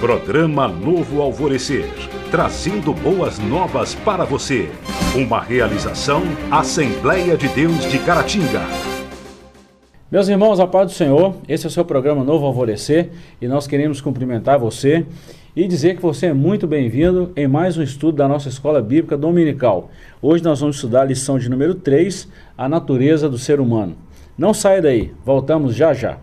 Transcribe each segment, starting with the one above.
Programa Novo Alvorecer, trazendo boas novas para você. Uma realização Assembleia de Deus de Caratinga. Meus irmãos, a paz do Senhor, esse é o seu programa Novo Alvorecer e nós queremos cumprimentar você e dizer que você é muito bem-vindo em mais um estudo da nossa Escola Bíblica Dominical. Hoje nós vamos estudar a lição de número 3, a natureza do ser humano. Não saia daí, voltamos já já.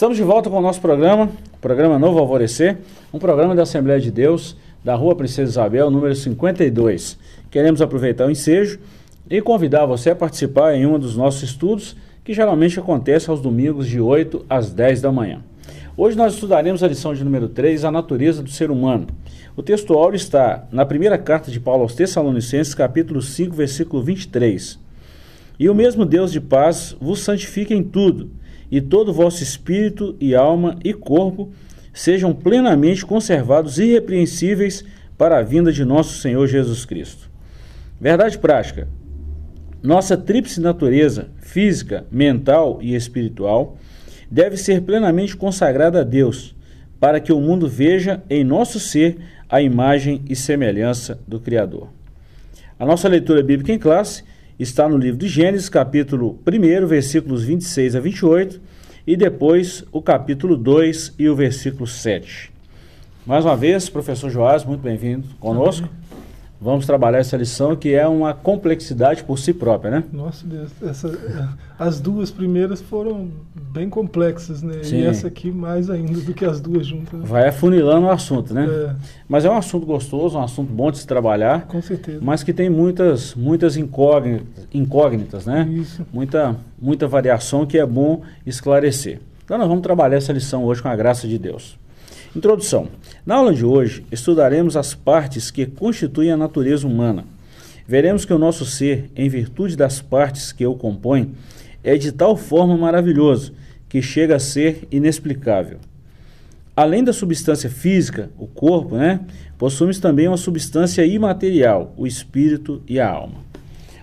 Estamos de volta com o nosso programa, programa Novo Alvorecer, um programa da Assembleia de Deus, da Rua Princesa Isabel, número 52. Queremos aproveitar o ensejo e convidar você a participar em um dos nossos estudos, que geralmente acontece aos domingos de 8 às 10 da manhã. Hoje nós estudaremos a lição de número 3, a natureza do ser humano. O texto está na primeira carta de Paulo aos Tessalonicenses, capítulo 5, versículo 23. E o mesmo Deus de paz vos santifique em tudo, e todo vosso espírito e alma e corpo sejam plenamente conservados irrepreensíveis para a vinda de nosso Senhor Jesus Cristo. Verdade prática. Nossa tríplice natureza, física, mental e espiritual, deve ser plenamente consagrada a Deus, para que o mundo veja em nosso ser a imagem e semelhança do Criador. A nossa leitura bíblica em classe está no livro de Gênesis, capítulo 1, versículos 26 a 28, e depois o capítulo 2 e o versículo 7. Mais uma vez, professor Joás, muito bem-vindo conosco. Vamos trabalhar essa lição que é uma complexidade por si própria, né? Nossa Deus, essa, as duas primeiras foram bem complexas, né? Sim. E essa aqui mais ainda do que as duas juntas. Né? Vai afunilando o assunto, né? É. Mas é um assunto gostoso, um assunto bom de se trabalhar. Com certeza. Mas que tem muitas, muitas incógnitas, incógnitas né? Isso. Muita, muita variação que é bom esclarecer. Então nós vamos trabalhar essa lição hoje com a graça de Deus. Introdução. Na aula de hoje, estudaremos as partes que constituem a natureza humana. Veremos que o nosso ser, em virtude das partes que o compõem, é de tal forma maravilhoso que chega a ser inexplicável. Além da substância física, o corpo, né, possuímos também uma substância imaterial, o espírito e a alma.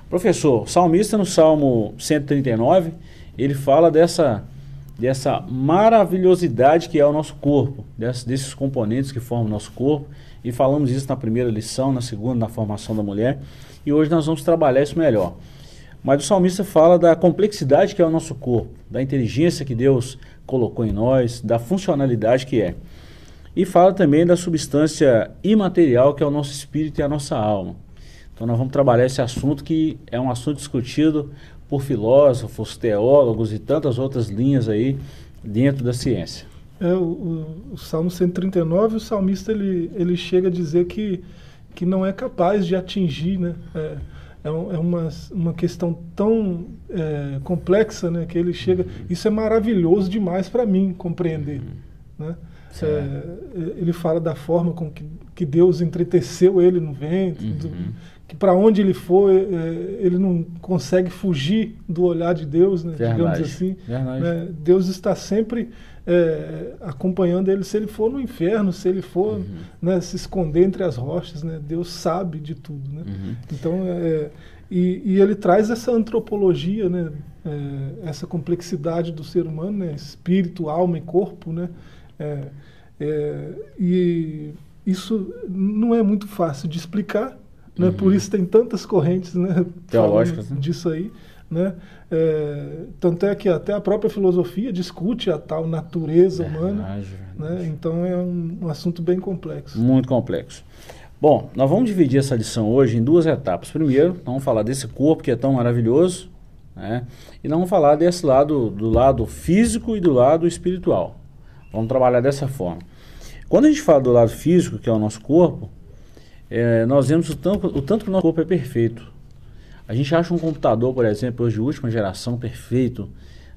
Professor, o salmista no Salmo 139, ele fala dessa dessa maravilhosidade que é o nosso corpo, desses, componentes que formam o nosso corpo. E falamos isso na primeira lição, na segunda, na formação da mulher. E hoje nós vamos trabalhar isso melhor. Mas o salmista fala da complexidade que é o nosso corpo, da inteligência que Deus colocou em nós, da funcionalidade que é. E fala também da substância imaterial que é o nosso espírito e a nossa alma. Então nós vamos trabalhar esse assunto que é um assunto discutido por filósofos, teólogos e tantas outras linhas aí dentro da ciência. É, o, o, Salmo 139, o salmista ele, ele chega a dizer que, que não é capaz de atingir, né? É, é, é uma, uma questão tão é, complexa, né? Que ele chega... Isso é maravilhoso demais para mim compreender, uhum. né? É, ele fala da forma com que, que Deus entreteceu ele no ventre, uhum. do, que para onde ele for, é, ele não consegue fugir do olhar de Deus, né, digamos assim. Né, Deus está sempre é, acompanhando ele, se ele for no inferno, se ele for uhum. né, se esconder entre as rochas, né, Deus sabe de tudo. Né? Uhum. Então, é, e, e, ele traz essa antropologia, né, é, essa complexidade do ser humano, espírito, alma e corpo, né, é, é, e isso não é muito fácil de explicar, né? Uhum. Por isso tem tantas correntes né, teológicas né? disso aí. Né? É, tanto é que até a própria filosofia discute a tal natureza verdade, humana. Verdade. Né? Então é um, um, assunto bem complexo. Muito complexo. Bom, nós vamos dividir essa lição hoje em duas etapas. Primeiro, vamos falar desse corpo que é tão maravilhoso, né? e vamos falar desse lado, do lado físico e do lado espiritual. Vamos trabalhar dessa forma. Quando a gente fala do lado físico, que é o nosso corpo, é, nós vemos o tanto, o tanto que o nosso corpo é perfeito. A gente acha um computador, por exemplo, hoje de última geração, perfeito,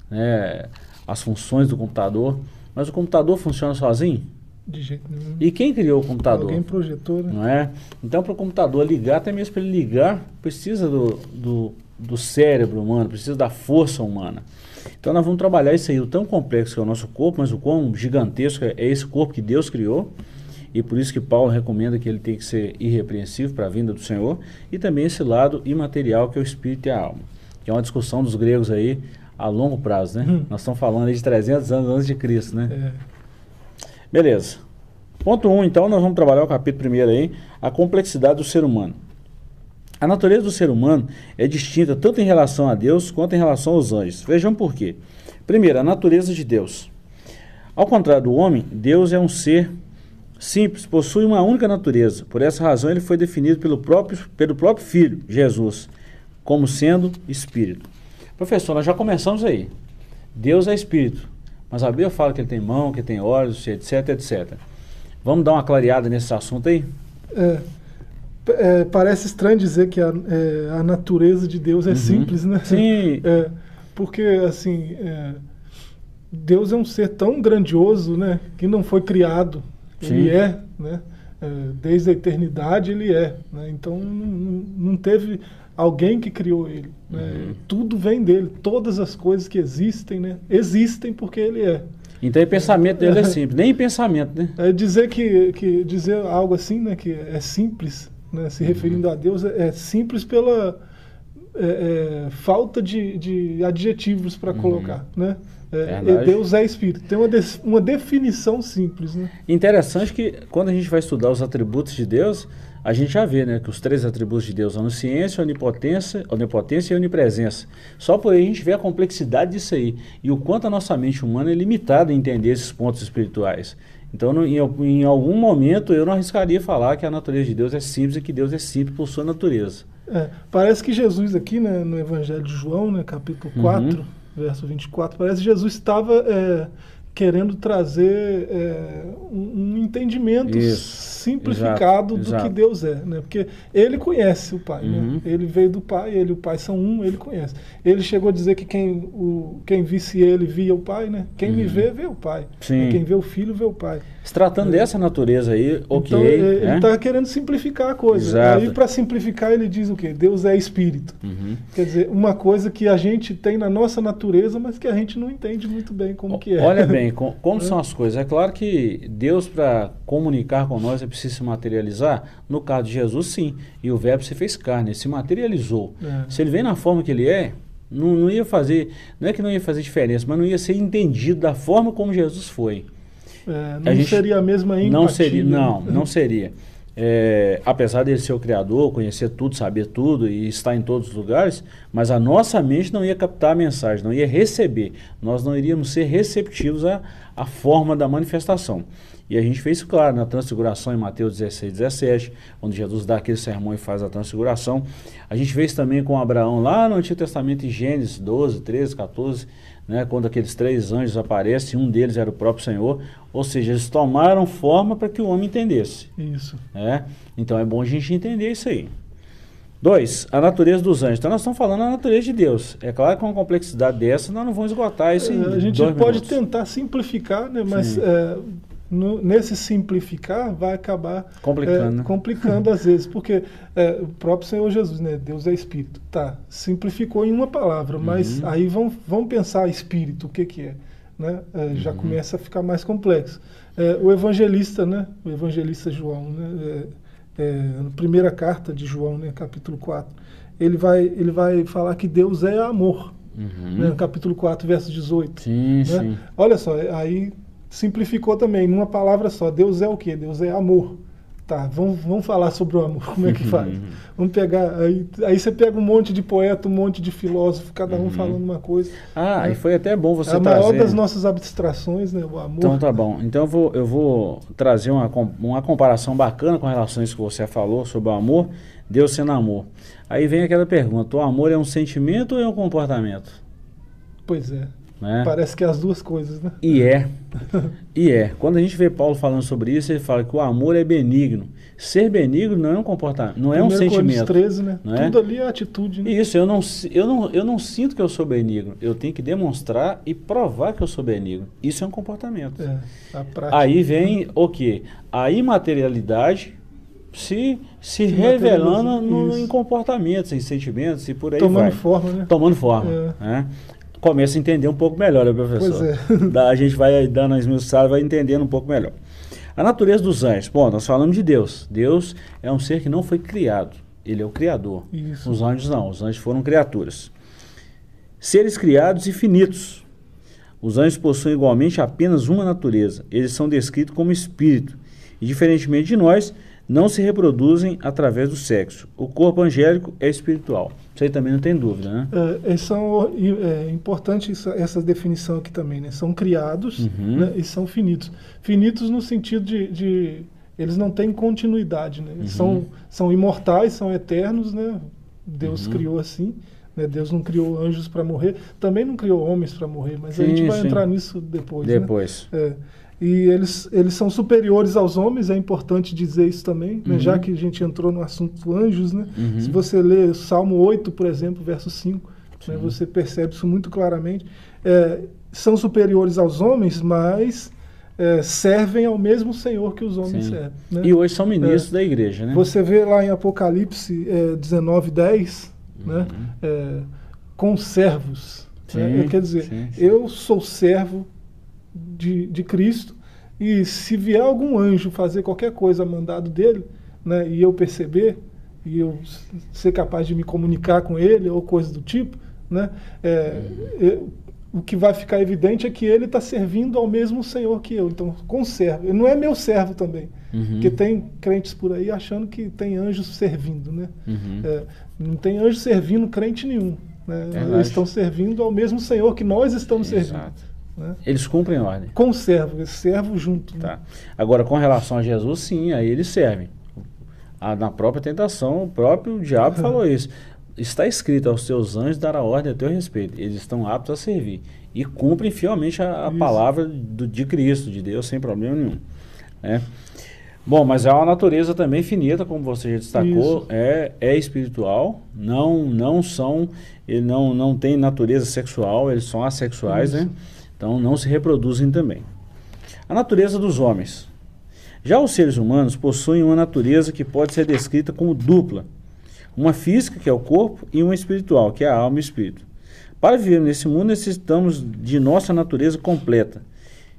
né, as funções do computador, mas o computador funciona sozinho? De jeito nenhum. E quem criou o computador? Alguém projetou, né? Não é? Então, para o computador ligar, até mesmo para ele ligar, precisa do, do, do cérebro humano, precisa da força humana. Então, nós vamos trabalhar isso aí, o tão complexo que é o nosso corpo, mas o quão gigantesco é esse corpo que Deus criou e por isso que Paulo recomenda que ele tem que ser irrepreensível para a vinda do Senhor, e também esse lado imaterial que é o espírito e a alma, que é uma discussão dos gregos aí a longo prazo, né? Hum. Nós estamos falando aí de 300 anos antes de Cristo, né? É. Beleza. Ponto 1, um, então, nós vamos trabalhar o capítulo primeiro aí, a complexidade do ser humano. A natureza do ser humano é distinta tanto em relação a Deus quanto em relação aos anjos. Vejam por quê. Primeiro, a natureza de Deus. Ao contrário do homem, Deus é um ser simples, possui uma única natureza. Por essa razão, ele foi definido pelo próprio, pelo próprio Filho, Jesus, como sendo Espírito. Professor, nós já começamos aí. Deus é Espírito, mas a Bíblia fala que ele tem mão, que ele tem olhos, etc, etc. Vamos dar uma clareada nesse assunto aí? É, é, parece estranho dizer que a, é, a natureza de Deus é Uhum. simples, né? Sim. É, porque, assim, é, Deus é um ser tão grandioso, né? Que não foi criado. Ele Sim. é, né? É, desde a eternidade ele é. Né? Então não, teve alguém que criou ele. né? Uhum. Tudo vem dele. Todas as coisas que existem, né? Existem porque ele é. Então o pensamento dele é simples. Nem pensamento, né? É dizer que, que dizer algo assim, né, que é simples, né, se referindo a Deus, é, é simples pela é, é, falta de, de adjetivos para colocar, né? É, Verdade. Deus é Espírito. Tem uma, des- uma definição simples, né? Interessante que quando a gente vai estudar os atributos de Deus, a gente já vê, né, que os três atributos de Deus, onisciência, onipotência, onipotência e onipresença. Só por aí a gente vê a complexidade disso aí e o quanto a nossa mente humana é limitada em entender esses pontos espirituais. Então, no- em, em algum momento, eu não arriscaria falar que a natureza de Deus é simples e que Deus é simples por sua natureza. É, parece que Jesus aqui, né, no Evangelho de João, né, capítulo Uhum. 4, verso 24, parece que Jesus estava é, querendo trazer é, um, um entendimento Isso. Simplificado Exato, do exato. que Deus é, né? Porque ele conhece o Pai, Uhum. né? Ele veio do Pai, ele e o Pai são um, ele conhece. Ele chegou a dizer que quem, o, quem visse ele via o Pai, né? Quem me vê, vê o Pai. Uhum. Sim. Quem vê o Filho, vê o Pai. Se tratando dessa natureza aí, ok. Então, ele né? está querendo simplificar a coisa. Exato. Aí, para simplificar, ele diz o quê? Deus é Espírito. Uhum. Quer dizer, uma coisa que a gente tem na nossa natureza, mas que a gente não entende muito bem como que é. Olha bem, com- como são as coisas. É claro que Deus, para comunicar com nós, é preciso se materializar. No caso de Jesus, sim. E o verbo se fez carne, ele se materializou. É. Se ele vem na forma que ele é, não, não ia fazer, não é que não ia fazer diferença, mas não ia ser entendido da forma como Jesus foi. É, A não gente- seria a mesma empatia. Não seria, não, não seria. É, apesar dele ser o criador, conhecer tudo, saber tudo e estar em todos os lugares, mas a nossa mente não ia captar a mensagem, não ia receber. Nós não iríamos ser receptivos à, à forma da manifestação. E a gente fez isso claro na transfiguração em Mateus 16, 17, onde Jesus dá aquele sermão e faz a transfiguração. A gente fez também com Abraão lá no Antigo Testamento, em Gênesis 12, 13, 14, né, quando aqueles três anjos aparecem, um deles era o próprio Senhor. Ou seja, eles tomaram forma para que o homem entendesse. Isso. né? Então é bom a gente entender isso aí. Dois, a natureza dos anjos. Então nós estamos falando da natureza de Deus. É claro que com uma complexidade dessa nós não vamos esgotar isso em a gente pode minutos. tentar simplificar, né? mas é, no- nesse simplificar vai acabar Complicando, é, né? complicando às vezes, porque é, o próprio Senhor Jesus, né? Deus é Espírito. Tá, simplificou em uma palavra, mas Uhum. aí vamos, vamos pensar Espírito, o que, que é? Né? É, já Uhum. começa a ficar mais complexo. É, o evangelista, né? o evangelista João, né? É, é, na primeira carta de João, né? capítulo 4, ele vai, ele vai falar que Deus é amor. Uhum. Né? Capítulo 4, verso 18. Sim, né? sim. Olha só, aí simplificou também, numa palavra só. Deus é o quê? Deus é amor. Tá, vamos, vamos falar sobre o amor, como é que faz? Uhum. Vamos pegar, aí, aí você pega um monte de poeta, um monte de filósofo, cada um Uhum. falando uma coisa. Ah, e foi até bom você é a maior trazer. das nossas abstrações, né? O amor. Então tá bom. Então eu vou, eu vou trazer uma, uma comparação bacana com relação a isso que você falou sobre o amor, Deus sendo amor. Aí vem aquela pergunta: o amor é um sentimento ou é um comportamento? Pois é. Né? Parece que é as duas coisas, né? E é. E é. Quando a gente vê Paulo falando sobre isso, ele fala que o amor é benigno. Ser benigno não é um comportamento, não é um 1 Coríntios sentimento. 13, né? não é? Tudo ali é atitude, né? Isso, eu não, eu, não, eu não sinto que eu sou benigno. Eu tenho que demonstrar e provar que eu sou benigno. Isso é um comportamento. É, prática. Aí vem o quê? A imaterialidade se, se Se revelando no- em comportamentos, em sentimentos e por aí Tomando vai. forma, né? Tomando forma. É. né? Começa a entender um pouco melhor, né, professor? Pois é. Da- a gente vai dando as esmiuçadas, vai entendendo um pouco melhor. A natureza dos anjos. Bom, nós falamos de Deus. Deus é um ser que não foi criado. Ele é o Criador. Isso. Os anjos não. Os anjos foram criaturas. Seres criados e finitos. Os anjos possuem igualmente apenas uma natureza. Eles são descritos como espírito. E, diferentemente de nós, não se reproduzem através do sexo. O corpo angélico é espiritual. Isso aí também não tem dúvida, né? É, são, é importante essa, essa, definição aqui também, né? São criados uhum. né? e são finitos. Finitos no sentido de, de eles não têm continuidade, né? Uhum. São, são imortais, são eternos, né? Deus uhum. criou assim. Né? Deus não criou anjos para morrer, também não criou homens para morrer, mas sim, a gente vai sim. entrar nisso depois. Né? Depois. Né? É. E eles, eles são superiores aos homens, é importante dizer isso também, né? uhum. já que a gente entrou no assunto anjos. Né? Uhum. Se você ler Salmo 8, por exemplo, verso 5, né? você percebe isso muito claramente. É, são superiores aos homens, mas é, servem ao mesmo Senhor que os homens Sim. servem. Né? E hoje são ministros é, da igreja. Né? Você vê lá em Apocalipse é, 19, 10, uhum. né? É, com servos. Né? Quer dizer, sim, sim. eu sou servo de, de Cristo, e se vier algum anjo fazer qualquer coisa mandado dele, né, e eu perceber, e eu ser capaz de me comunicar com ele, ou coisa do tipo, né, é, eu, o que vai ficar evidente é que ele está servindo ao mesmo Senhor que eu. Então, conservo. Ele não é meu servo também. Uhum. Porque tem crentes por aí achando que tem anjos servindo. Né? Uhum. É, não tem anjo servindo crente nenhum. Né? Eles estão servindo ao mesmo Senhor que nós estamos Exato. servindo. Né? Eles cumprem ordem. Conservam, eles servem junto. Né? Tá. Agora, com relação a Jesus, sim, aí eles servem. A, na própria tentação, o próprio diabo uhum. falou isso. Está escrito aos seus anjos dar a ordem a teu respeito. Eles estão aptos a servir. E cumprem fielmente a, a palavra do, de Cristo, de Deus, sem problema nenhum. Né? Bom, mas é uma natureza também finita, como você já destacou, é, é espiritual, não não são, ele não, não tem natureza sexual, eles são assexuais, né? Isso. né? Então não se reproduzem também. A natureza dos homens. Já os seres humanos possuem uma natureza que pode ser descrita como dupla. Uma física, que é o corpo, e uma espiritual, que é a alma e o espírito. Para viver nesse mundo, necessitamos de nossa natureza completa.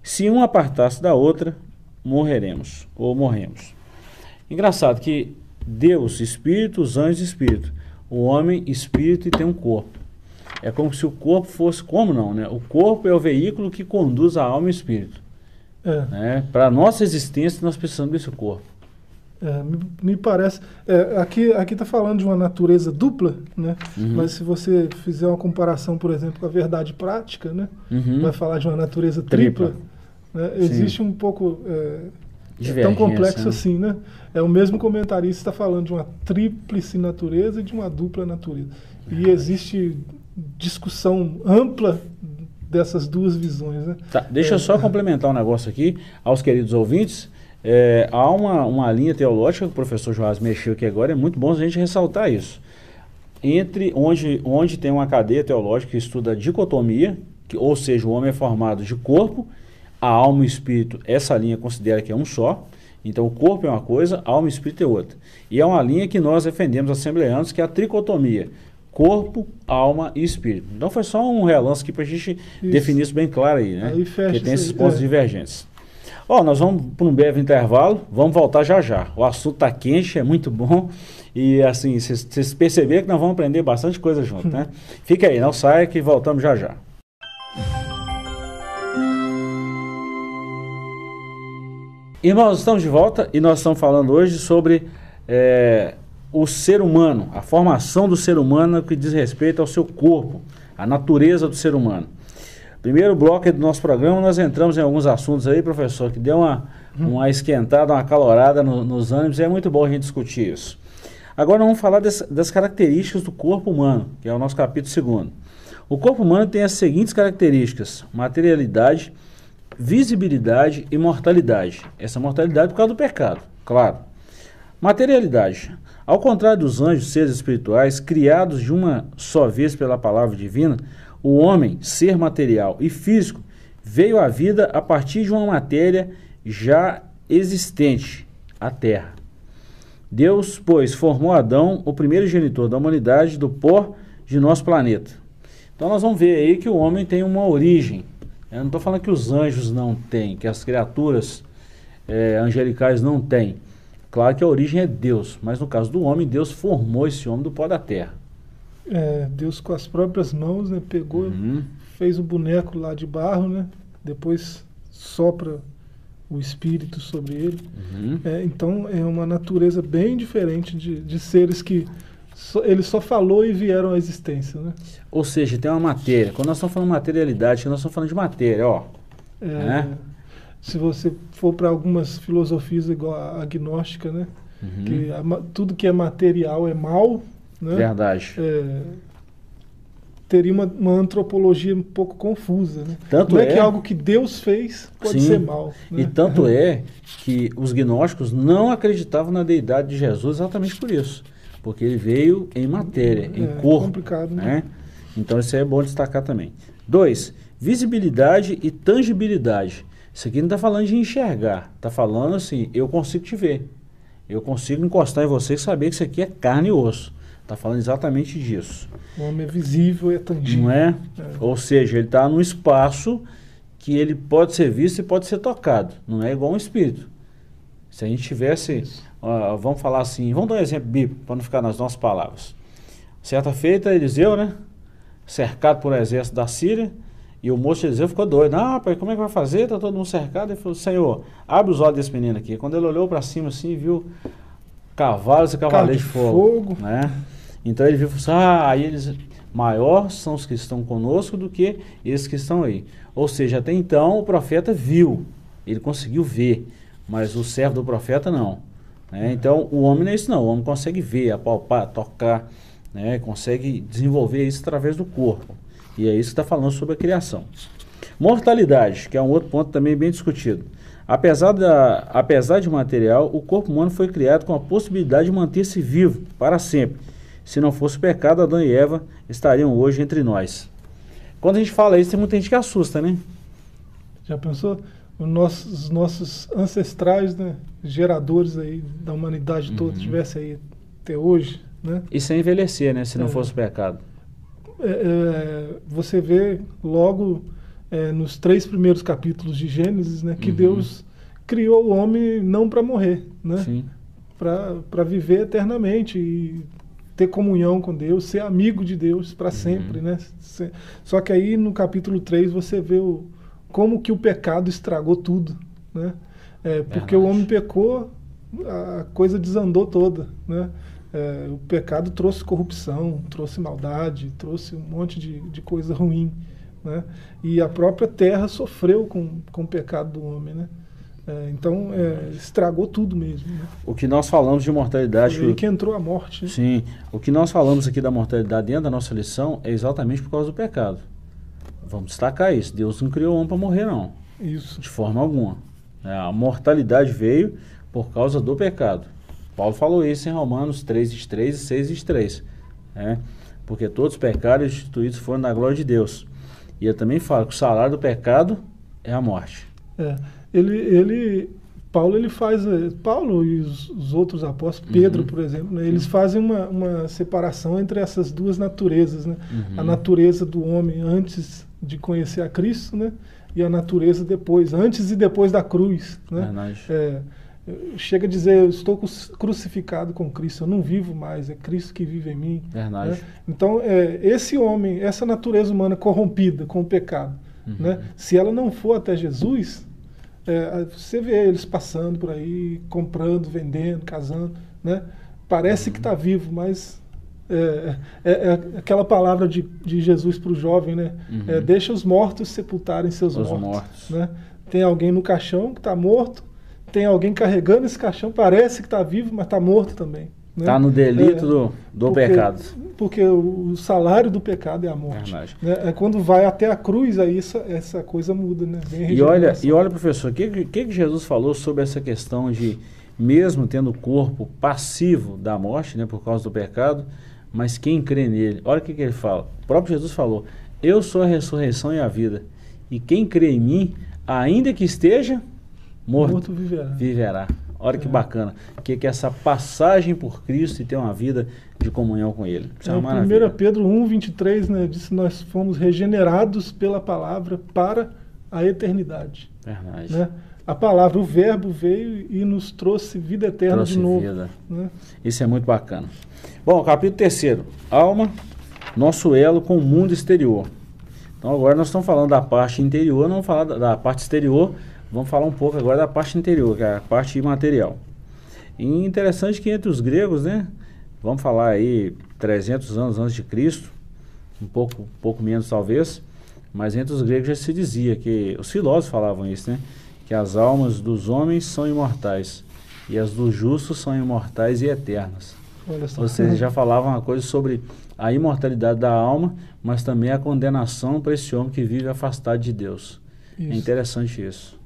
Se um apartar-se da outra, morreremos ou morremos. Engraçado que Deus, espírito, os anjos, espírito. O homem, espírito e tem um corpo. É como se o corpo fosse, como não, né? O corpo é o veículo que conduz a alma e o espírito. É. Né? Para a nossa existência, nós precisamos desse corpo. É, me, me, parece. É, aqui está falando de uma natureza dupla, né? Uhum. mas se você fizer uma comparação, por exemplo, com a verdade prática, né? Uhum. vai falar de uma natureza tripla. tripla né? Existe um pouco. É, é tão complexo né? assim, né? É o mesmo comentarista está falando de uma tríplice natureza e de uma dupla natureza. E existe discussão ampla dessas duas visões. Né? Tá, deixa é, eu só complementar um negócio aqui aos queridos ouvintes. É, há uma, uma linha teológica que o professor Joás mexeu aqui agora, é muito bom a gente ressaltar isso. Entre onde, onde tem uma cadeia teológica que estuda a dicotomia, que, ou seja, o homem é formado de corpo, a alma e o espírito, essa linha considera que é um só. Então, o corpo é uma coisa, a alma e o espírito é outra. E é uma linha que nós defendemos assembleanos, que é a tricotomia corpo, alma e espírito. Então foi só um relance aqui para a gente isso. definir isso bem claro aí, né? Aí fecha Porque tem esses pontos é. divergentes. Ó, nós vamos para um breve intervalo, vamos voltar já já. O assunto está quente, é muito bom. E assim, vocês perceberam que nós vamos aprender bastante coisa junto, né? Fica aí, não saia que voltamos já já. Irmãos, estamos de volta e nós estamos falando hoje sobre é, o ser humano, a formação do ser humano que diz respeito ao seu corpo, a natureza do ser humano. Primeiro bloco do nosso programa, nós entramos em alguns assuntos aí, professor, que deu uma, uma esquentada, uma calorada no, nos ânimos, e é muito bom a gente discutir isso. Agora vamos falar des, das características do corpo humano, que é o nosso capítulo segundo. O corpo humano tem as seguintes características: materialidade, visibilidade e mortalidade. Essa mortalidade por causa do pecado, claro. Materialidade. Ao contrário dos anjos, seres espirituais, criados de uma só vez pela palavra divina, o homem, ser material e físico, veio à vida a partir de uma matéria já existente, a terra. Deus, pois, formou Adão, o primeiro genitor da humanidade, do pó de nosso planeta. Então nós vamos ver aí que o homem tem uma origem. Eu não estou falando que os anjos não têm, que as criaturas é, angelicais não têm. Claro que a origem é Deus, mas no caso do homem, Deus formou esse homem do pó da terra. é, Deus com as próprias mãos, né, pegou, Uhum. fez o boneco lá de barro, né, depois sopra o espírito sobre ele. Uhum. É, então é uma natureza bem diferente de, de seres que só- ele só falou e vieram à existência, né? Ou seja, tem uma matéria. Quando nós estamos falando de materialidade, nós estamos falando de matéria, ó. É, É. Se você for para algumas filosofias igual a agnóstica, né, Uhum. que a tudo que é material é mal, né? Verdade. é, teria uma, uma antropologia um pouco confusa. Né? Tanto é, é- que algo que Deus fez pode Sim. ser mal. né? E tanto é que os gnósticos não acreditavam na deidade de Jesus exatamente por isso. Porque ele veio em matéria, em É corpo. complicado, né? né? Então isso é bom destacar também. Dois, visibilidade e tangibilidade. Isso aqui não está falando de enxergar, está falando assim, eu consigo te ver. Eu consigo encostar em você e saber que isso aqui é carne e osso. Está falando exatamente disso. O homem é visível, é tangível. Não é? É. Ou seja, ele está num espaço que ele pode ser visto e pode ser tocado. Não é igual um espírito. Se a gente tivesse, ó, vamos falar assim, vamos dar um exemplo bíblico, para não ficar nas nossas palavras. Certa feita, Eliseu, né? Cercado por um exército da Síria, e o moço de Eliseu ficou doido. Ah, pai, como é que vai fazer? Está todo mundo cercado. Ele falou, Senhor, abre os olhos desse menino aqui. Quando ele olhou para cima assim, viu cavalos e cavaleiros de fogo. fogo. Né? Então ele viu e assim, ah, aí eles, maior são os que estão conosco do que esses que estão aí. Ou seja, até então o profeta viu, ele conseguiu ver, mas o servo do profeta não. né? Então o homem não é isso não, o homem consegue ver, apalpar, tocar, né? consegue desenvolver isso através do corpo. E é isso que está falando sobre a criação. Mortalidade, que é um outro ponto também bem discutido. Apesar, da, apesar de material, o corpo humano foi criado com a possibilidade de manter-se vivo para sempre. Se não fosse pecado, Adão e Eva estariam hoje entre nós. Quando a gente fala isso, tem muita gente que assusta, né? Já pensou? Os nossos, os nossos ancestrais, né, geradores aí da humanidade toda, Uhum. tivesse aí até hoje, né? Isso é envelhecer, né? Se não É. fosse o pecado. É, é, você vê logo é, nos três primeiros capítulos de Gênesis, né, que Uhum. Deus criou o homem não para morrer, né? Para viver eternamente e ter comunhão com Deus, ser amigo de Deus para sempre, né? Só que aí no capítulo 3 você vê o, como que o pecado estragou tudo, né? É, porque o Verdade. homem pecou, a coisa desandou toda, né? É, o pecado trouxe corrupção, trouxe maldade, trouxe um monte de, de coisa ruim, né? E a própria terra sofreu com, com o pecado do homem, né? É, então é, estragou tudo mesmo. Né? O que nós falamos de mortalidade. Foi aí que entrou a morte. né? Sim, o que nós falamos aqui da mortalidade dentro da nossa lição é exatamente por causa do pecado. Vamos destacar isso. Deus não criou o homem para morrer, não. Isso. De forma alguma. É, A mortalidade veio por causa do pecado. Paulo falou isso em Romanos 3, 23 e 6, 23. né? Porque todos os pecados instituídos foram na glória de Deus. E ele também fala que o salário do pecado é a morte. É, ele, ele, Paulo ele faz, eh, Paulo e os, os outros apóstolos, Pedro, Uhum. por exemplo, né, eles fazem uma, uma separação entre essas duas naturezas, né? Uhum. A natureza do homem antes de conhecer a Cristo, né? E a natureza depois, antes e depois da cruz, né? Verdade. É, chega a dizer, eu estou cru- crucificado com Cristo, eu não vivo mais, é Cristo que vive em mim. Verdade. né? Então, é, esse homem, essa natureza humana corrompida com o pecado, Uhum. né? se ela não for até Jesus, é, você vê eles passando por aí, comprando, vendendo, casando, né? parece Uhum. que está vivo, mas é, é- é aquela palavra de, de Jesus para o jovem, né? Uhum. É, deixa os mortos sepultarem seus Os mortos. mortos. Né? Tem alguém no caixão que está morto, tem alguém carregando esse caixão, parece que está vivo, mas está morto também. né? Está no delito É, do, do porque- pecado. Porque o salário do pecado é a morte. Né? É quando vai até a cruz, aí essa, essa coisa muda, né? E olha, e olha, professor, o que, que, que Jesus falou sobre essa questão de, mesmo tendo o corpo passivo da morte, né, por causa do pecado, mas quem crê nele, olha o que, que ele fala. O próprio Jesus falou: Eu sou a ressurreição e a vida, e quem crê em mim, ainda que esteja morto, morto viverá. viverá. Olha que É. bacana. Que que é essa passagem por Cristo e ter uma vida de comunhão com Ele. Isso é É, uma 1 maravilha. Pedro 1, 23, né, diz que nós fomos regenerados pela palavra para a eternidade. Verdade. Né? A palavra, o verbo veio e nos trouxe vida eterna Trouxe de novo. vida. né? Isso é muito bacana. Bom, capítulo terceiro. Alma, nosso elo com o mundo exterior. Então agora nós estamos falando da parte interior, não vamos falar da, da parte exterior, vamos falar um pouco agora da parte interior, que é a parte imaterial. E interessante que entre os gregos, né, vamos falar aí 300 anos antes de Cristo, um pouco, um pouco menos talvez, mas entre os gregos já se dizia que, os filósofos falavam isso, né, que as almas dos homens são imortais e as dos justos são imortais e eternas. Ou seja, já falavam uma coisa sobre a imortalidade da alma, mas também a condenação para esse homem que vive afastado de Deus. É isso. É interessante isso.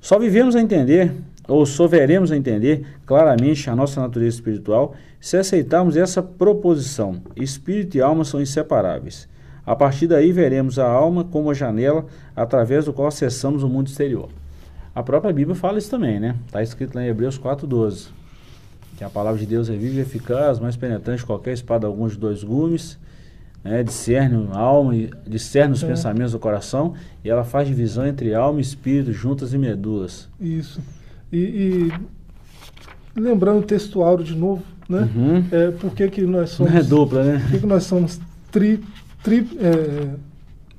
Só vivemos a entender, ou só veremos a entender claramente a nossa natureza espiritual se aceitarmos essa proposição: espírito e alma são inseparáveis. A partir daí veremos a alma como a janela através do qual acessamos o mundo exterior. A própria Bíblia fala isso também, né? Está escrito lá em Hebreus 4,12 que a palavra de Deus é viva e eficaz, mais penetrante que qualquer espada alguns de dois gumes, né, discerne a alma, discerne os é. pensamentos do coração, e ela faz divisão entre alma e espírito, juntas e medulas. Isso. E, e lembrando o texto áureo de novo, né? Uhum. É, por que, que nós somos. Não é dupla, né? Por que, que nós somos tri, tri, é,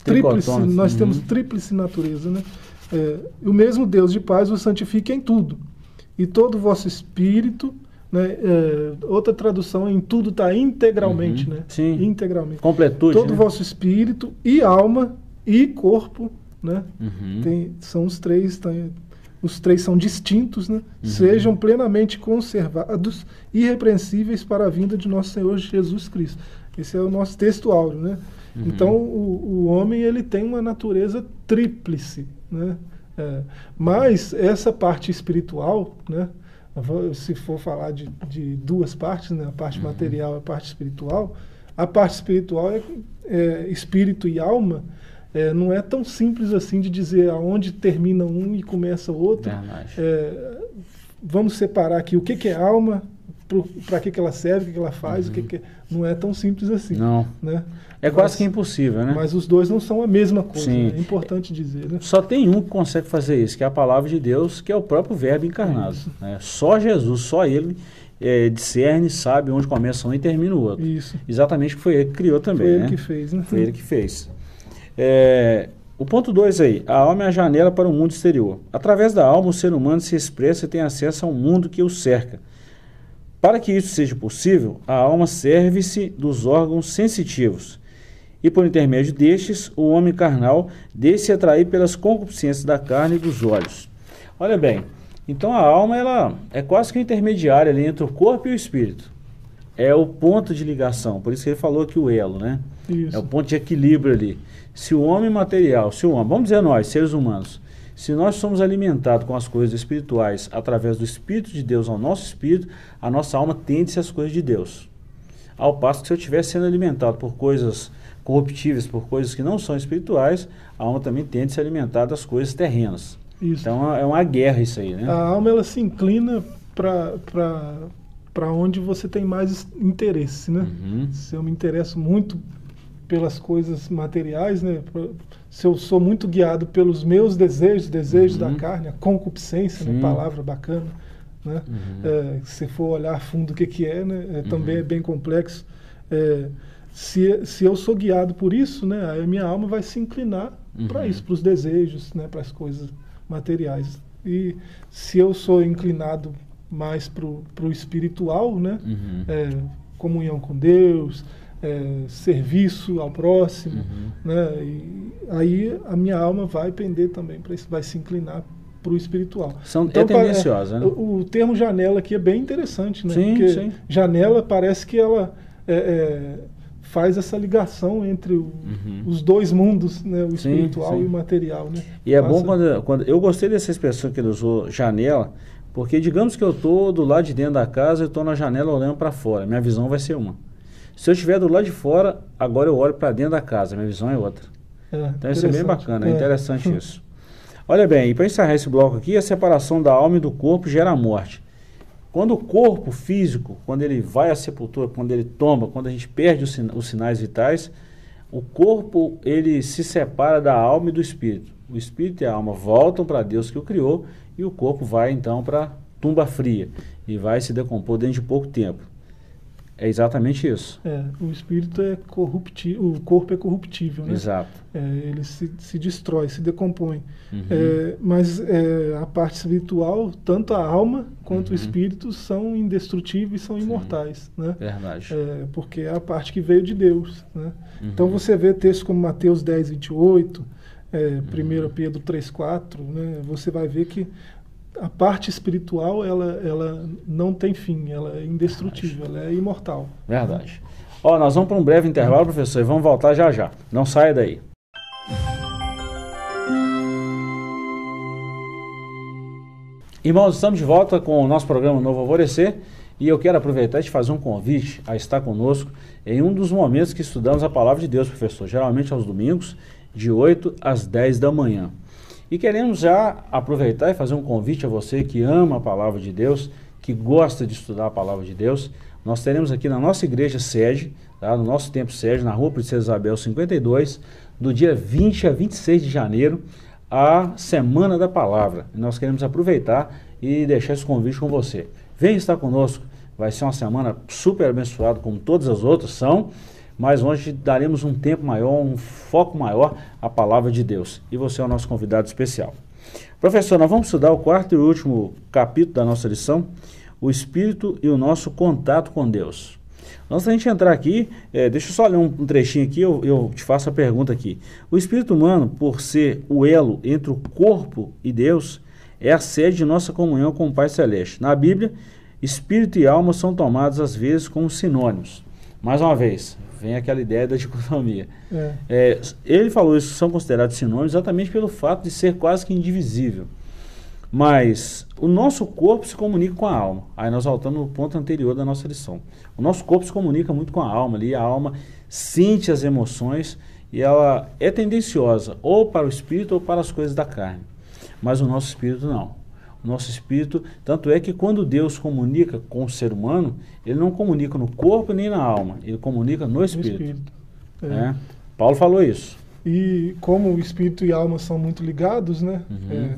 tríplice, nós uhum. temos tríplice natureza, né? É, o mesmo Deus de paz o santifica em tudo. E todo o vosso espírito, né? É, outra tradução em tudo está integralmente, uhum. né? Sim. Integralmente. Completude. Todo o né? vosso espírito e alma e corpo, né? Uhum. Tem, são os três, tá, os três são distintos, né? Uhum. Sejam plenamente conservados, irrepreensíveis para a vinda de nosso Senhor Jesus Cristo. Esse é o nosso texto áureo, né? Uhum. Então o, o homem ele tem uma natureza tríplice, né? É, mas essa parte espiritual, né? Se for falar de, de duas partes, né, a parte uhum. material e a parte espiritual, a parte espiritual é, é espírito e alma, é, não é tão simples assim de dizer aonde termina um e começa o outro. É, vamos separar aqui o que, que é alma, para que, que ela serve, o que, que ela faz, uhum. o que, que é, não é tão simples assim. Não. Né? É mas, quase que impossível, né? Mas os dois não são a mesma coisa. Né? É importante dizer. Né? Só tem um que consegue fazer isso, que é a palavra de Deus, que é o próprio Verbo encarnado. Né? Só Jesus, só Ele é, discerne, sabe onde começa um e termina o outro. Isso. Exatamente que foi ele que criou também. Foi ele né? que fez, né? Foi ele que fez. É, o ponto 2 aí, a alma é a janela para o mundo exterior. Através da alma, o ser humano se expressa e tem acesso ao mundo que o cerca para que isso seja possível, a alma serve-se dos órgãos sensitivos, e por intermédio destes, o homem carnal deixa-se atrair pelas concupiscências da carne e dos olhos. Olha bem, então a alma ela é quase que intermediária ali entre o corpo e o espírito. É o ponto de ligação, por isso que ele falou que o elo, né? Isso. É o ponto de equilíbrio ali. Se o homem material, se o homem, vamos dizer nós, seres humanos, se nós somos alimentados com as coisas espirituais através do Espírito de Deus ao nosso espírito, a nossa alma tende-se às coisas de Deus. Ao passo que se eu estiver sendo alimentado por coisas corruptíveis, por coisas que não são espirituais, a alma também tende a se alimentar das coisas terrenas. Isso. Então é uma guerra isso aí, né? A alma ela se inclina para onde você tem mais interesse, né? Uhum. Se eu me interesso muito pelas coisas materiais, né? Se eu sou muito guiado pelos meus desejos, desejos uhum. da carne, a concupiscência, né? palavra bacana, né? Uhum. É, se for olhar fundo o que que é, né? É, também é uhum. bem complexo. É, se, se eu sou guiado por isso, né? A minha alma vai se inclinar para uhum. isso, para os desejos, né? Para as coisas materiais. E se eu sou inclinado mais para o espiritual, né? Uhum. É, comunhão com Deus, é, serviço ao próximo, uhum. né? E aí a minha alma vai pender também para isso, vai se inclinar para o espiritual. São, então, é tendenciosa, é, né? O, o, termo janela aqui é bem interessante, né? Sim, Porque sim. janela parece que ela é, é faz essa ligação entre o, uhum. os dois mundos, né? O espiritual sim, sim. e o material, né? E é bom quando, quando eu gostei dessa expressão que ele usou, janela, porque digamos que eu estou do lado de dentro da casa, eu estou na janela olhando para fora, minha visão vai ser uma. Se eu estiver do lado de fora, agora eu olho para dentro da casa, minha visão é outra. É, então isso é bem bacana, é, é interessante isso. Olha bem, e para encerrar esse bloco aqui, a separação da alma e do corpo gera a morte. Quando o corpo físico, quando ele vai à sepultura, quando ele toma, quando a gente perde os, os sinais vitais, o corpo ele se separa da alma e do espírito. O espírito e a alma voltam para Deus que o criou e o corpo vai então para tumba fria e vai se decompor dentro de pouco tempo É exatamente isso. É, o espírito é corruptível, o corpo é corruptível, né? Exato. É, ele se, se destrói, se decompõe. Uhum. É, mas é, a parte espiritual, tanto a alma quanto Uhum. o espírito são indestrutíveis, são imortais, né? Verdade. É, porque é a parte que veio de Deus. Né? Uhum. Então você vê textos como Mateus 10, 28, é, Uhum. 1 Pedro 3, 4, né? você vai ver que a parte espiritual ela, ela não tem fim, ela é indestrutível, ela é imortal. Verdade. Ó, nós vamos para um breve intervalo, professor, e vamos voltar já já. Não saia daí. Irmãos, estamos de volta com o nosso programa Novo Alvorecer e eu quero aproveitar e te fazer um convite a estar conosco em um dos momentos que estudamos a Palavra de Deus, professor, geralmente aos domingos, de 8 às 10 da manhã. E queremos já aproveitar e fazer um convite a você que ama a Palavra de Deus, que gosta de estudar a Palavra de Deus. Nós teremos aqui na nossa igreja sede, tá? no nosso tempo sede, na rua Princesa Isabel 52, do dia 20 a 26 de janeiro, a Semana da Palavra. E nós queremos aproveitar e deixar esse convite com você. Venha estar conosco, vai ser uma semana super abençoada, como todas as outras são, mas onde daremos um tempo maior, um foco maior à palavra de Deus. E você é o nosso convidado especial. Professor, nós vamos estudar o quarto e último capítulo da nossa lição, o Espírito e o nosso contato com Deus. Antes da gente entrar aqui, é, deixa eu só ler um, um trechinho aqui, eu, eu, te faço a pergunta aqui. O espírito humano, por ser o elo entre o corpo e Deus, é a sede de nossa comunhão com o Pai Celeste. Na Bíblia, espírito e alma são tomados às vezes como sinônimos. Mais uma vez, vem aquela ideia da dicotomia. É. É, ele falou isso, são considerados sinônimos exatamente pelo fato de ser quase que indivisível. Mas o nosso corpo se comunica com a alma. Aí nós voltamos no ponto anterior da nossa lição. O nosso corpo se comunica muito com a alma ali, a alma sente as emoções e ela é tendenciosa ou para o espírito ou para as coisas da carne. Mas o nosso espírito não. Nosso espírito, tanto é que quando Deus comunica com o ser humano, ele não comunica no corpo nem na alma, ele comunica no no espírito. espírito. É. né? Paulo falou isso. E como o espírito e a alma são muito ligados, né? Uhum. É,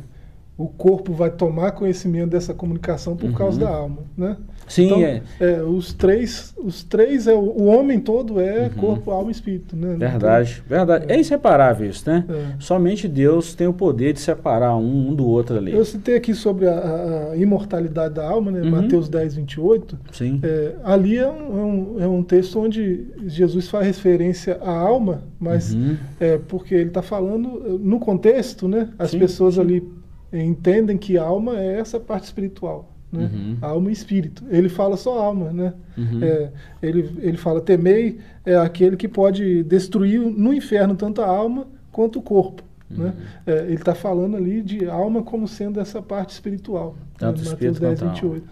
o corpo vai tomar conhecimento dessa comunicação por Uhum. causa da alma, né? Sim, então, é. é, os três, os três é o, o homem todo é Uhum. corpo, alma e espírito, né? Verdade, verdade. É inseparável isso, né? é. Somente Deus tem o poder de separar um, um do outro ali. Eu citei aqui sobre a, a- imortalidade da alma, né? Uhum. Mateus 10, 28. Sim. É, ali é um, é, um, é um texto onde Jesus faz referência à alma, mas Uhum. é porque ele está falando eh, no contexto, né? As Sim, pessoas ali entendem que alma é essa parte espiritual, né? Uhum. Alma e espírito. Ele fala só alma, né? Uhum. É, ele, ele fala temei é aquele que pode destruir no inferno tanto a alma quanto o corpo. Uhum. Né? É, ele está falando ali de alma como sendo essa parte espiritual. Tanto o né? espírito Mateus 10, quanto a alma. 28.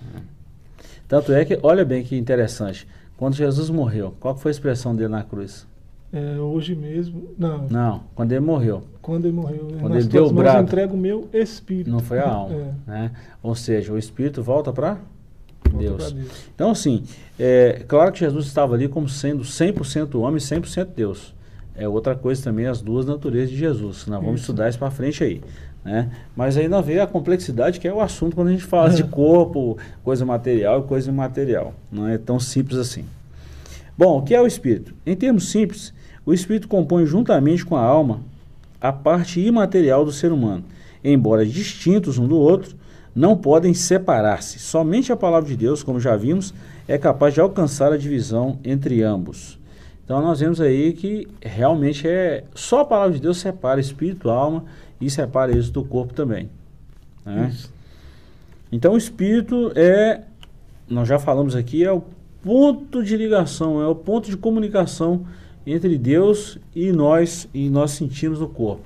Tanto é que, olha bem que interessante. Quando Jesus morreu, qual foi a expressão dele na cruz? É, hoje mesmo. Não, Não, quando ele morreu. quando ele morreu. Quando nas ele deu o brado. eu entrego o meu espírito. Não foi a alma. É, Né? Ou seja, o espírito volta para Deus. Deus. Então, assim, é claro que Jesus estava ali como sendo 100% homem e 100% Deus. É outra coisa também as duas naturezas de Jesus. Nós vamos Isso. estudar isso para frente aí. Né? Mas aí nós vemos a complexidade que é o assunto quando a gente fala de corpo, coisa material e coisa imaterial. Não é tão simples assim. Bom, o que é o espírito? Em termos simples, o espírito compõe juntamente com a alma a parte imaterial do ser humano. Embora distintos um do outro, não podem separar-se. Somente a palavra de Deus, como já vimos, é capaz de alcançar a divisão entre ambos. Então nós vemos aí que realmente é só a palavra de Deus separa espírito, alma e separa isso do corpo também. né? Então o espírito é, nós já falamos aqui, é o ponto de ligação, é o ponto de comunicação entre Deus e nós, e nós sentimos no corpo.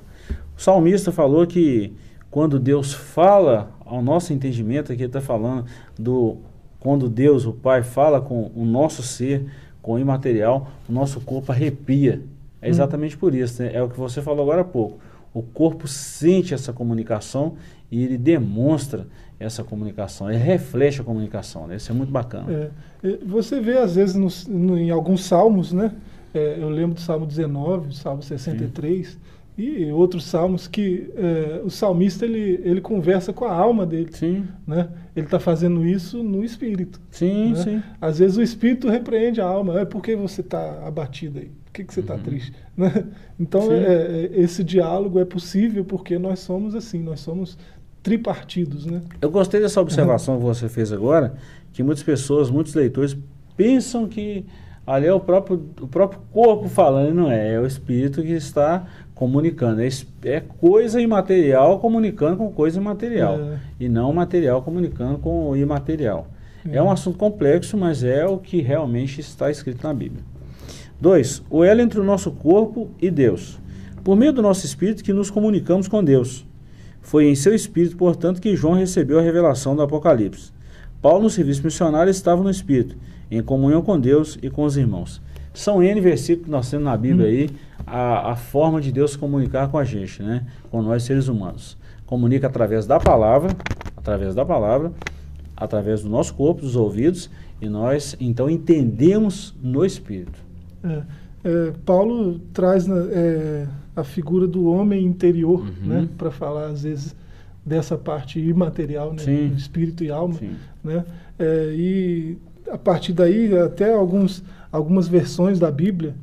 O salmista falou que quando Deus fala ao nosso entendimento, aqui ele está falando do quando Deus, o Pai, fala com o nosso ser, com o imaterial, o nosso corpo arrepia. É exatamente por isso, né? é o que você falou agora há pouco. O corpo sente essa comunicação e ele demonstra essa comunicação, ele reflete a comunicação. Né? Isso é muito bacana. É, é, você vê, às vezes, nos- no- em alguns salmos, né? É, eu lembro do Salmo 19, do Salmo 63, e outros salmos que é, o salmista ele, ele conversa com a alma dele. Sim. Né? Ele está fazendo isso no espírito. Sim, né? sim. Às vezes o espírito repreende a alma. É por que você está abatido aí? Por que, que você está Uhum. triste? Né? Então é, é, esse diálogo é possível porque nós somos assim, nós somos tripartidos, né? Eu gostei dessa observação que você fez agora, que muitas pessoas, muitos leitores pensam que ali é o próprio, o próprio corpo falando, e não é, é o espírito que está comunicando. É, é coisa imaterial comunicando com coisa imaterial, É. e não material comunicando com o imaterial. É. É. um assunto complexo, mas é o que realmente está escrito na Bíblia. 2. O elo entre o nosso corpo e Deus. Por meio do nosso espírito que nos comunicamos com Deus. Foi em seu espírito, portanto, que João recebeu a revelação do Apocalipse. Paulo, no serviço missionário, estava no espírito, em comunhão com Deus e com os irmãos. São N versículos que nós temos na Bíblia aí, a, a forma de Deus comunicar com a gente, né? Com nós seres humanos. Comunica através da palavra, através da palavra, através do nosso corpo, dos ouvidos, e nós então entendemos no espírito. É, é, Paulo traz na- é, a figura do homem interior, Uhum. né, para falar às vezes dessa parte imaterial, né, espírito e alma, Sim. né? É, e a partir daí até alguns algumas versões da Bíblia,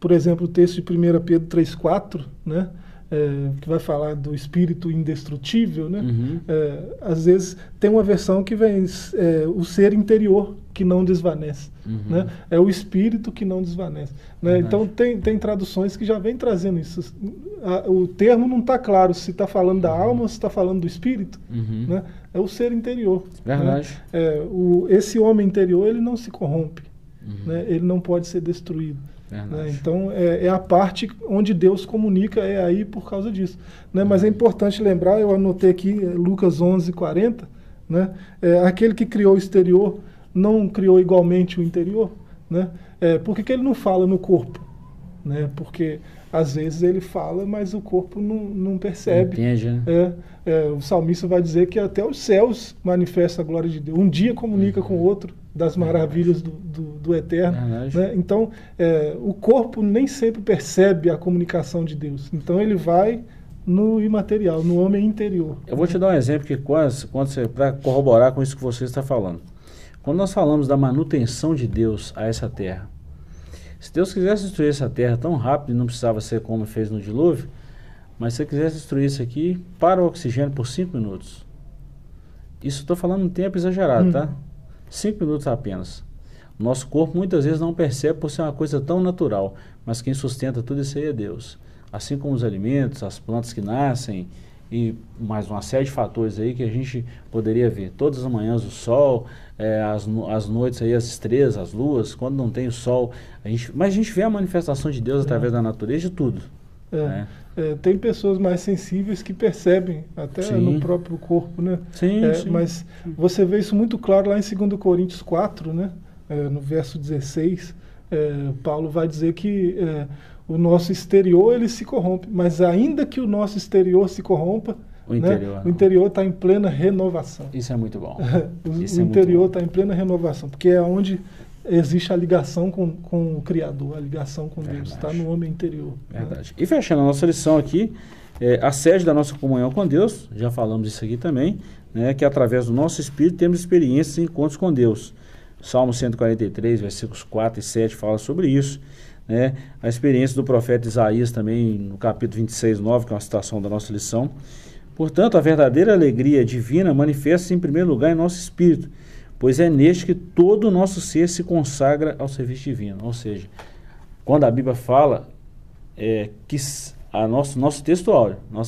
por exemplo, o texto de 1 Pedro 3:4, né, é, que vai falar do espírito indestrutível, né? Uhum. É, às vezes tem uma versão que vem é, o ser interior que não desvanece. Uhum. Né? É o espírito que não desvanece. Né? Verdade. Então tem, tem traduções que já vem trazendo isso. A- o termo não está claro se está falando da alma ou se está falando do espírito. Uhum. Né? É o ser interior. Verdade. Né? É, o, esse homem interior ele não se corrompe. Uhum. Né? Ele não pode ser destruído. Né? Então é, é a parte onde Deus comunica, é aí por causa disso. Né? Mas é importante lembrar, eu anotei aqui é, Lucas 11, 40, né? É, aquele que criou o exterior não criou igualmente o interior. Né? É, por que, que ele não fala no corpo? Né? Porque às vezes ele fala, mas o corpo não, não percebe. Entende, né? É, é, o salmista vai dizer que até os céus manifestam a glória de Deus. Um dia comunica com o outro das maravilhas do, do, do eterno. Verdade. né? Então, é, o corpo nem sempre percebe a comunicação de Deus. Então, ele vai no imaterial, no homem interior. Eu vou te dar um exemplo que quando, quando você para corroborar com isso que você está falando. Quando nós falamos da manutenção de Deus a essa terra, se Deus quisesse destruir essa terra tão rápido, não precisava ser como fez no dilúvio, mas se ele quisesse destruir isso aqui, para o oxigênio por cinco minutos. Isso estou falando um tempo exagerado, Hum. tá? Cinco minutos apenas. Nosso corpo muitas vezes não percebe por ser uma coisa tão natural, mas quem sustenta tudo isso aí é Deus. Assim como os alimentos, as plantas que nascem e mais uma série de fatores aí que a gente poderia ver. Todas as manhãs o sol, eh, as, as noites aí as estrelas, as luas, quando não tem o sol, a gente, mas a gente vê a manifestação de Deus através da natureza de tudo. É, né? é, tem pessoas mais sensíveis que percebem, até Sim. no próprio corpo, né? Sim, É, sim. Mas você vê isso muito claro lá em 2 Coríntios 4, né? É, no verso 16, é, Paulo vai dizer que é, o nosso exterior ele se corrompe, mas ainda que o nosso exterior se corrompa, O né, interior, está em plena renovação. Isso é muito bom. o o interior está em plena renovação, porque é onde existe a ligação com, com o Criador, a ligação com Deus, está Verdade. no homem interior. né? Verdade. E fechando a nossa lição aqui, é, a sede da nossa comunhão com Deus, já falamos isso aqui também, né, que através do nosso espírito temos experiências e encontros com Deus. Salmo 143, versículos 4 e 7 fala sobre isso. Né? A experiência do profeta Isaías também, no capítulo 26, 9, que é uma citação da nossa lição. Portanto, a verdadeira alegria divina manifesta-se em primeiro lugar em nosso espírito, pois é neste que todo o nosso ser se consagra ao serviço divino. Ou seja, quando a Bíblia fala é, que a nosso, nosso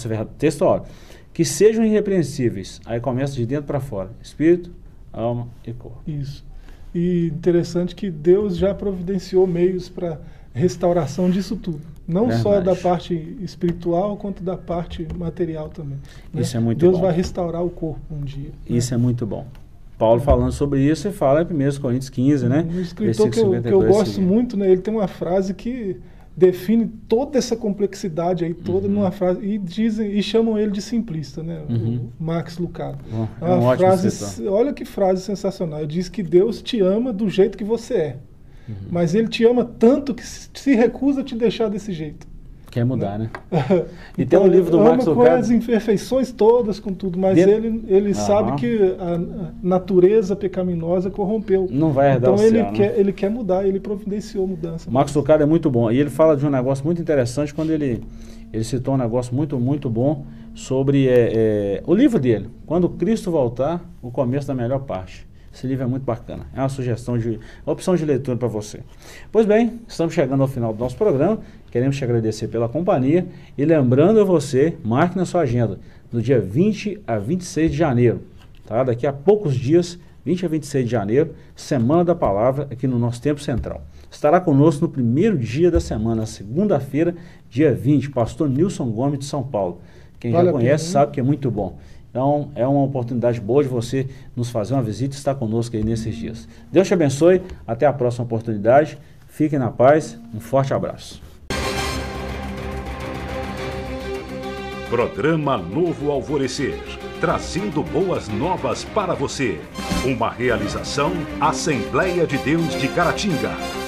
verdade, texto áureo, que sejam irrepreensíveis, aí começa de dentro para fora, espírito, alma e corpo. Isso. E interessante que Deus já providenciou meios para restauração disso tudo. Não só Verdade. da parte espiritual, quanto da parte material também. né? Isso é muito Deus bom. vai restaurar o corpo um dia. né? Isso é muito bom. Paulo falando sobre isso, ele fala em 1 Coríntios 15, né? Um escritor que eu, que eu 52 gosto seguinte. muito, né, ele tem uma frase que define toda essa complexidade aí toda Uhum. numa frase e dizem e chamam ele de simplista, né? Uhum. O Max Lucado. Bom, É é um uma ótimo frase, olha que frase sensacional. Ele diz que Deus te ama do jeito que você é. Uhum. Mas ele te ama tanto que se recusa a te deixar desse jeito. Quer mudar, né? e então, tem um livro do Max Lucado. com as imperfeições todas, com tudo, mas Dentro... ele, ele sabe que a natureza pecaminosa corrompeu. Não vai herdar então o ele céu, quer, né? ele quer mudar, ele providenciou mudança. Max Lucado é muito bom. E ele fala de um negócio muito interessante quando ele, ele citou um negócio muito, muito bom sobre é, é, o livro dele. Quando Cristo voltar, o começo da melhor parte. Esse livro é muito bacana. É uma sugestão de opção de leitura para você. Pois bem, estamos chegando ao final do nosso programa. Queremos te agradecer pela companhia e lembrando a você, marque na sua agenda, no dia 20 a 26 de janeiro, tá? Daqui a poucos dias, 20 a 26 de janeiro, Semana da Palavra aqui no nosso Tempo Central. Estará conosco no primeiro dia da semana, segunda-feira, dia 20, pastor Nilson Gomes de São Paulo. Quem já conhece sabe que é muito bom. Então, é uma oportunidade boa de você nos fazer uma visita e estar conosco aí nesses dias. Deus te abençoe, até a próxima oportunidade. Fiquem na paz, um forte abraço. Programa Novo Alvorecer, trazendo boas novas para você. Uma realização Assembleia de Deus de Caratinga.